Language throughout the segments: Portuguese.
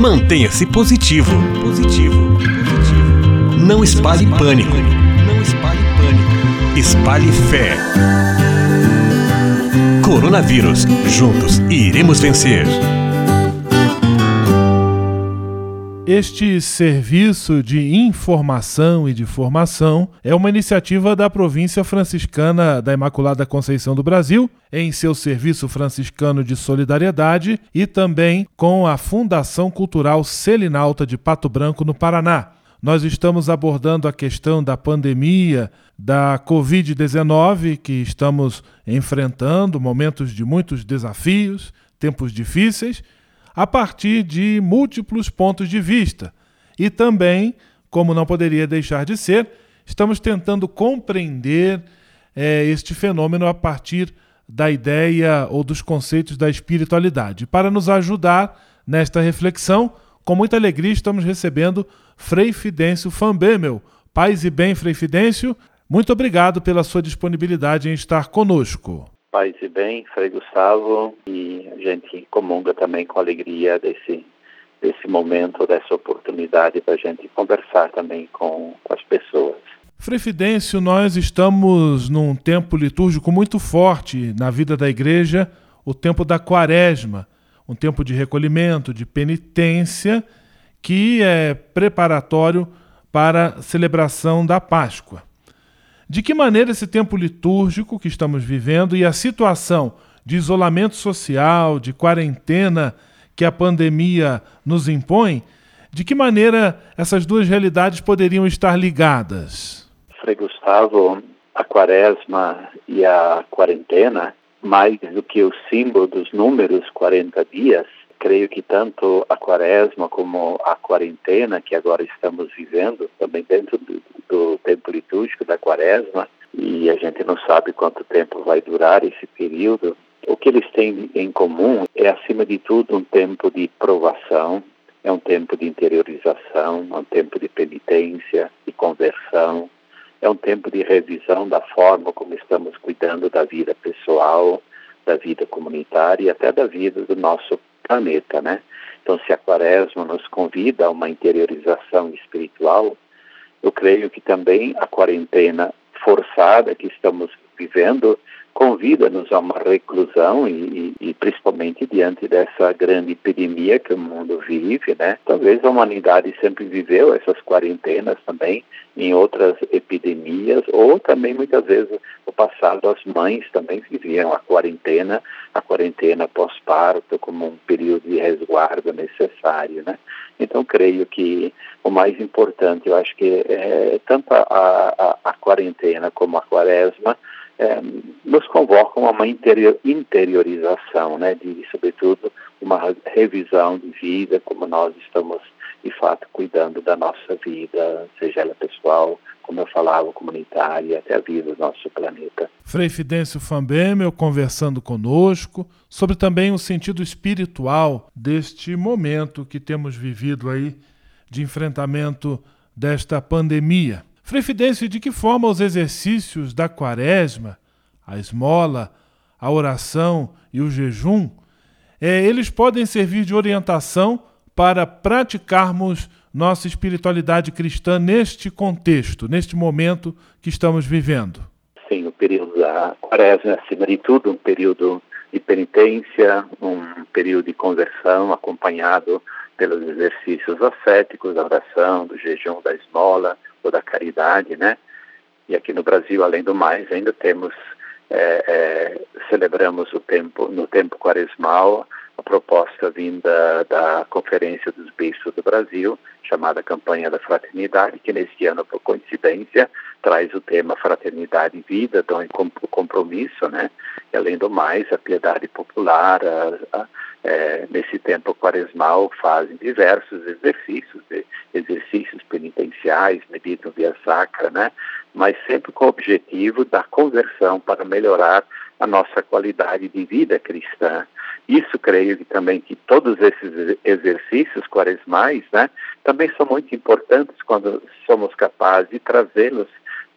Mantenha-se positivo. Positivo. Positivo. Não espalhe pânico. Não espalhe pânico. Espalhe fé. Coronavírus. Juntos iremos vencer. Este serviço de informação e de formação é uma iniciativa da província franciscana da Imaculada Conceição do Brasil, em seu serviço franciscano de solidariedade e também com a Fundação Cultural Selinalta de Pato Branco, no Paraná. Nós estamos abordando a questão da pandemia da Covid-19 que estamos enfrentando, momentos de muitos desafios, tempos difíceis a partir de múltiplos pontos de vista. E também, como não poderia deixar de ser, estamos tentando compreender é, este fenômeno a partir da ideia ou dos conceitos da espiritualidade. Para nos ajudar nesta reflexão, com muita alegria estamos recebendo Frei Fidêncio Fambemel. Paz e bem, Frei Fidêncio, muito obrigado pela sua disponibilidade em estar conosco paz e bem, Frei Gustavo, e a gente comunga também com alegria desse, desse momento, dessa oportunidade para a gente conversar também com, com as pessoas. Frei Fidêncio, nós estamos num tempo litúrgico muito forte na vida da igreja, o tempo da quaresma, um tempo de recolhimento, de penitência, que é preparatório para a celebração da Páscoa. De que maneira esse tempo litúrgico que estamos vivendo e a situação de isolamento social, de quarentena que a pandemia nos impõe, de que maneira essas duas realidades poderiam estar ligadas? Frei Gustavo, a quaresma e a quarentena, mais do que o símbolo dos números 40 dias, creio que tanto a quaresma como a quarentena que agora estamos vivendo, também dentro do, do tempo litúrgico da quaresma, e a gente não sabe quanto tempo vai durar esse período, o que eles têm em comum é, acima de tudo, um tempo de provação, é um tempo de interiorização, é um tempo de penitência, de conversão, é um tempo de revisão da forma como estamos cuidando da vida pessoal, da vida comunitária e até da vida do nosso planeta, né? Então, se a quaresma nos convida a uma interiorização espiritual, eu creio que também a quarentena forçada que estamos vivendo convida-nos a uma reclusão e, e, e, principalmente diante dessa grande epidemia que o mundo vive, né? Talvez a humanidade sempre viveu essas quarentenas também em outras epidemias ou também muitas vezes no passado as mães também viviam a quarentena, a quarentena pós-parto como um período de resguardo necessário, né? Então creio que o mais importante, eu acho que é, tanto a, a, a quarentena como a quaresma é, nos convocam a uma interior, interiorização, né, de, sobretudo, uma revisão de vida, como nós estamos, de fato, cuidando da nossa vida, seja ela pessoal, como eu falava, comunitária, até a vida do nosso planeta. Frei Fidêncio Fambemel conversando conosco sobre também o sentido espiritual deste momento que temos vivido aí de enfrentamento desta pandemia. Frei Fidêncio, de que forma os exercícios da quaresma, a esmola, a oração e o jejum, é, eles podem servir de orientação para praticarmos nossa espiritualidade cristã neste contexto, neste momento que estamos vivendo? Sim, o período da quaresma, acima de tudo, um período de penitência, um período de conversão acompanhado pelos exercícios ascéticos, da oração, do jejum, da esmola, ou da caridade, né? E aqui no Brasil, além do mais, ainda temos é, é, celebramos o tempo no tempo quaresmal a proposta vinda da Conferência dos Bispos do Brasil, chamada Campanha da Fraternidade, que neste ano, por coincidência, traz o tema Fraternidade e Vida, dom e compromisso, né? E além do mais, a piedade popular, a, a, é, nesse tempo quaresmal, fazem diversos exercícios, exercícios penitenciais, meditam via sacra, né? Mas sempre com o objetivo da conversão para melhorar a nossa qualidade de vida cristã. Isso creio que também que todos esses exercícios quaresmais, né, também são muito importantes quando somos capazes de trazê-los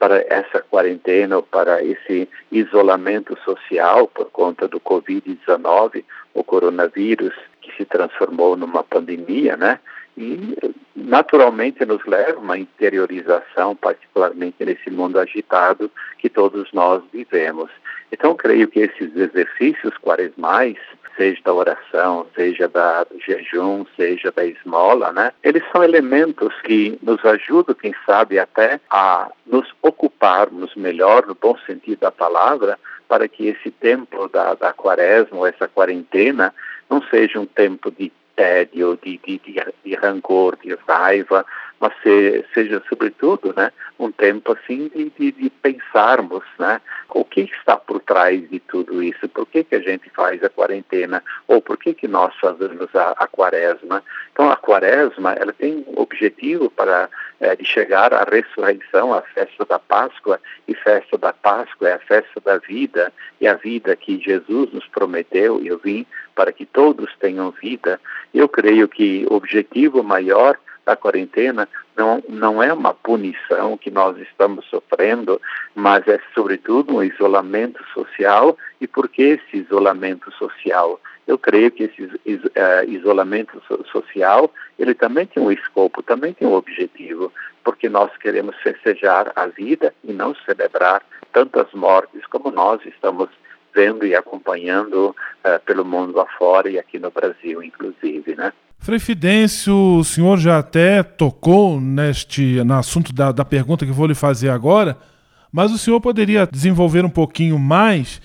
para essa quarentena ou para esse isolamento social por conta do Covid-19, o coronavírus, que se transformou numa pandemia, né? E naturalmente nos leva a uma interiorização, particularmente nesse mundo agitado que todos nós vivemos. Então, creio que esses exercícios quaresmais, seja da oração, seja da, do jejum, seja da esmola, né? Eles são elementos que nos ajudam, quem sabe, até a nos ocuparmos melhor, no bom sentido da palavra, para que esse tempo da, da quaresma, essa quarentena, não seja um tempo de tédio, de, de, de, de rancor, de raiva, mas se, seja sobretudo né, um tempo assim de, de, de, pensarmos né, o que está por trás de tudo isso, por que, que a gente faz a quarentena ou por que, que nós fazemos a, a quaresma. Então a quaresma ela tem um objetivo para é, de chegar à ressurreição, à festa da Páscoa, e festa da Páscoa é a festa da vida, e a vida que Jesus nos prometeu, eu vim para que todos tenham vida. Eu creio que o objetivo maior da quarentena não, não é uma punição que nós estamos sofrendo, mas é sobretudo um isolamento social. E por que esse isolamento social? Eu creio que esse uh, isolamento social ele também tem um escopo, também tem um objetivo, porque nós queremos festejar a vida e não celebrar tantas mortes como nós estamos vendo e acompanhando uh, pelo mundo afora e aqui no Brasil, inclusive, né? Frei Fidêncio, o senhor já até tocou neste no assunto da, da pergunta que vou lhe fazer agora, mas o senhor poderia desenvolver um pouquinho mais?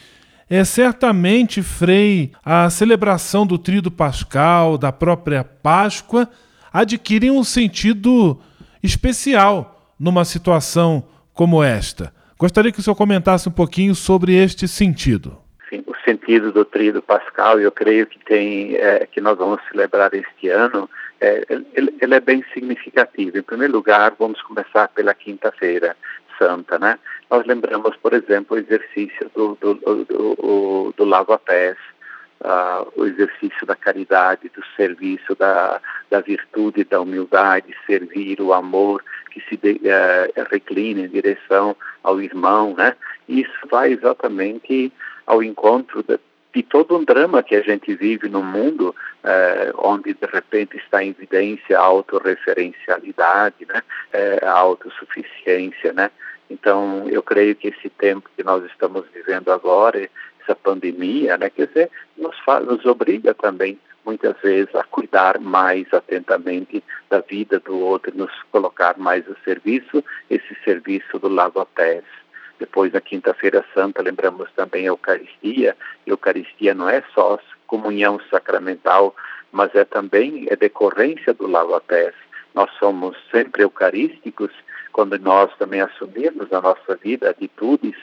É certamente, Frei, a celebração do Tríduo Pascal, da própria Páscoa, adquirem um sentido especial numa situação como esta. Gostaria que o senhor comentasse um pouquinho sobre este sentido sentido do tríduo pascal, eu creio que tem é, que nós vamos celebrar este ano, é, ele, ele, é bem significativo. Em primeiro lugar, vamos começar pela quinta-feira santa, né? Nós lembramos, por exemplo, o exercício do, do, do, do, Lago a Pés, uh, o exercício da caridade, do serviço, da, da virtude, da humildade, servir, o amor que se de, uh, reclina em direção ao irmão, né? Isso vai exatamente ao encontro de, de todo um drama que a gente vive no mundo, eh, onde de repente está em evidência a autorreferencialidade, né, eh, a autossuficiência, né. Então, eu creio que esse tempo que nós estamos vivendo agora, essa pandemia, né, quer dizer, nos, faz, nos obriga também muitas vezes a cuidar mais atentamente da vida do outro, nos colocar mais a serviço, esse serviço do lado a pés. Depois, na Quinta-feira Santa, lembramos também a Eucaristia. A Eucaristia não é só comunhão sacramental, mas é também é decorrência do lava-pés. Nós somos sempre eucarísticos quando nós também assumirmos na nossa vida atitudes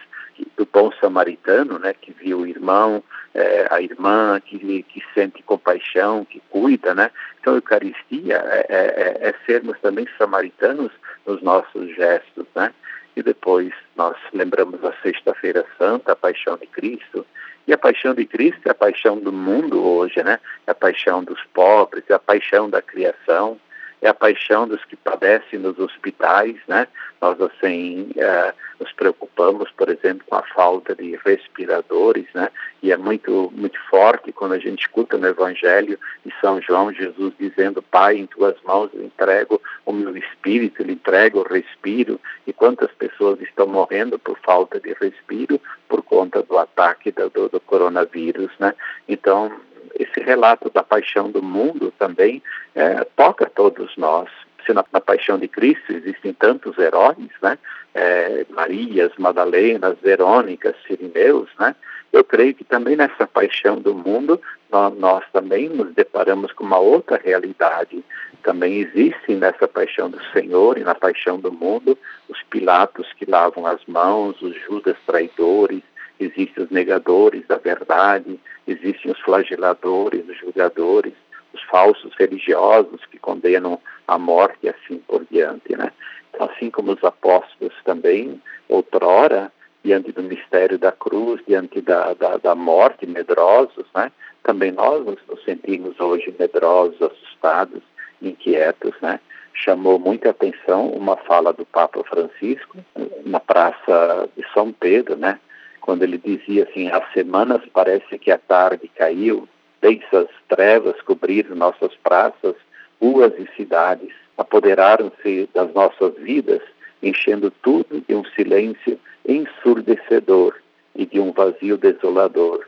do bom samaritano, né, que viu o irmão, é, a irmã, que, que sente compaixão, que cuida, né? Então, a Eucaristia é, é, é, é sermos também samaritanos nos nossos gestos, né? E depois nós lembramos a Sexta-feira Santa, a Paixão de Cristo. E a paixão de Cristo é a paixão do mundo hoje, né? É a paixão dos pobres, é a paixão da criação, é a paixão dos que padecem nos hospitais, né? Nós, assim, uh, nos preocupamos, por exemplo, com a falta de respiradores, né? E é muito, muito forte quando a gente escuta no Evangelho de São João, Jesus dizendo, Pai, em tuas mãos eu entrego o meu espírito, ele entrega o respiro. E quantas pessoas estão morrendo por falta de respiro por conta do ataque do, do coronavírus, né? Então, esse relato da paixão do mundo também é, toca todos nós. Se na, na, paixão de Cristo existem tantos heróis, né? É, Marias, Madalenas, Verônicas, Sirineus, né? Eu creio que também nessa paixão do mundo nós, nós também nos deparamos com uma outra realidade. Também existe nessa paixão do Senhor e na paixão do mundo os Pilatos que lavam as mãos, os Judas traidores, existem os negadores da verdade, existem os flageladores, os julgadores, os falsos religiosos que condenam a morte e assim por diante, né? Então, assim como os apóstolos também, outrora, diante do mistério da cruz, diante da, da, da morte, medrosos, né? Também nós nos sentimos hoje medrosos, assustados, inquietos, né? Chamou muita atenção uma fala do Papa Francisco na Praça de São Pedro, né? Quando ele dizia assim: as semanas parece que a tarde caiu, densas trevas cobrir nossas praças, ruas e cidades, apoderaram-se das nossas vidas, enchendo tudo de um silêncio ensurdecedor e de um vazio desolador.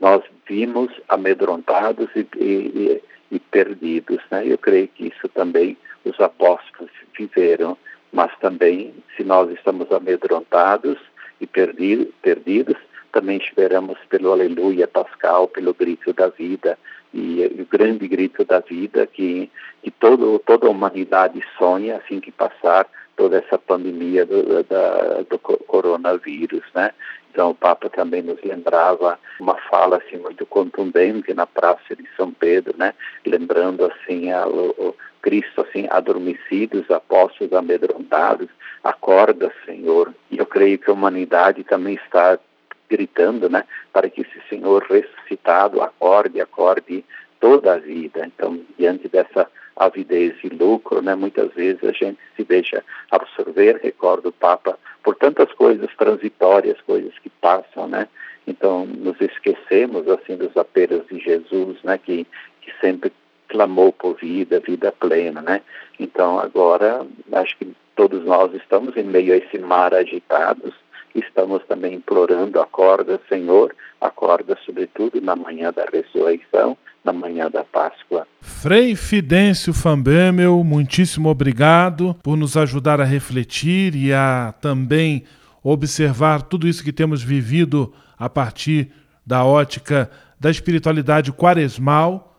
Nós vimos amedrontados e, e, e perdidos. Né? Eu creio que isso também os apóstolos viveram, mas também, se nós estamos amedrontados e perdidos, perdidos. Também esperamos pelo aleluia pascal, pelo grito da vida, e o grande grito da vida que, que todo, toda a humanidade sonha assim que passar toda essa pandemia do, da, do coronavírus, né? Então o Papa também nos lembrava uma fala assim muito contundente na Praça de São Pedro, né? Lembrando assim o, Cristo assim adormecidos, apóstolos amedrontados, acorda, Senhor. E eu creio que a humanidade também está gritando, né, para que esse Senhor ressuscitado acorde, acorde toda a vida. Então, diante dessa avidez e lucro, né, muitas vezes a gente se deixa absorver, recorda o Papa, por tantas coisas transitórias, coisas que passam, né? Então, nos esquecemos, assim, dos apelos de Jesus, né, que, que sempre clamou por vida, vida plena, né? Então, agora, acho que todos nós estamos em meio a esse mar agitados, estamos também implorando, acorda, Senhor, acorda sobretudo na manhã da ressurreição, na manhã da Páscoa. Frei Fidêncio Fambemel, muitíssimo obrigado por nos ajudar a refletir e a também observar tudo isso que temos vivido a partir da ótica da espiritualidade quaresmal.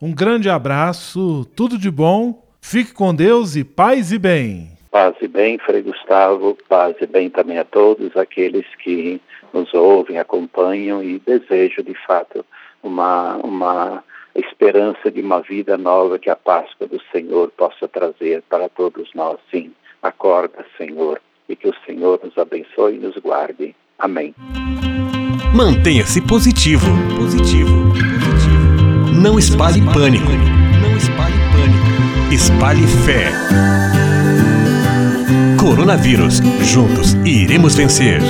Um grande abraço, tudo de bom, fique com Deus e paz e bem. Paz e bem, Frei Gustavo, paz e bem também a todos aqueles que nos ouvem, acompanham e desejo de fato uma, uma esperança de uma vida nova que a Páscoa do Senhor possa trazer para todos nós. Sim, acorda, Senhor, e que o Senhor nos abençoe e nos guarde. Amém. Mantenha-se positivo, positivo, positivo. Não espalhe pânico, não espalhe pânico. Espalhe fé. Coronavírus. Juntos iremos vencer.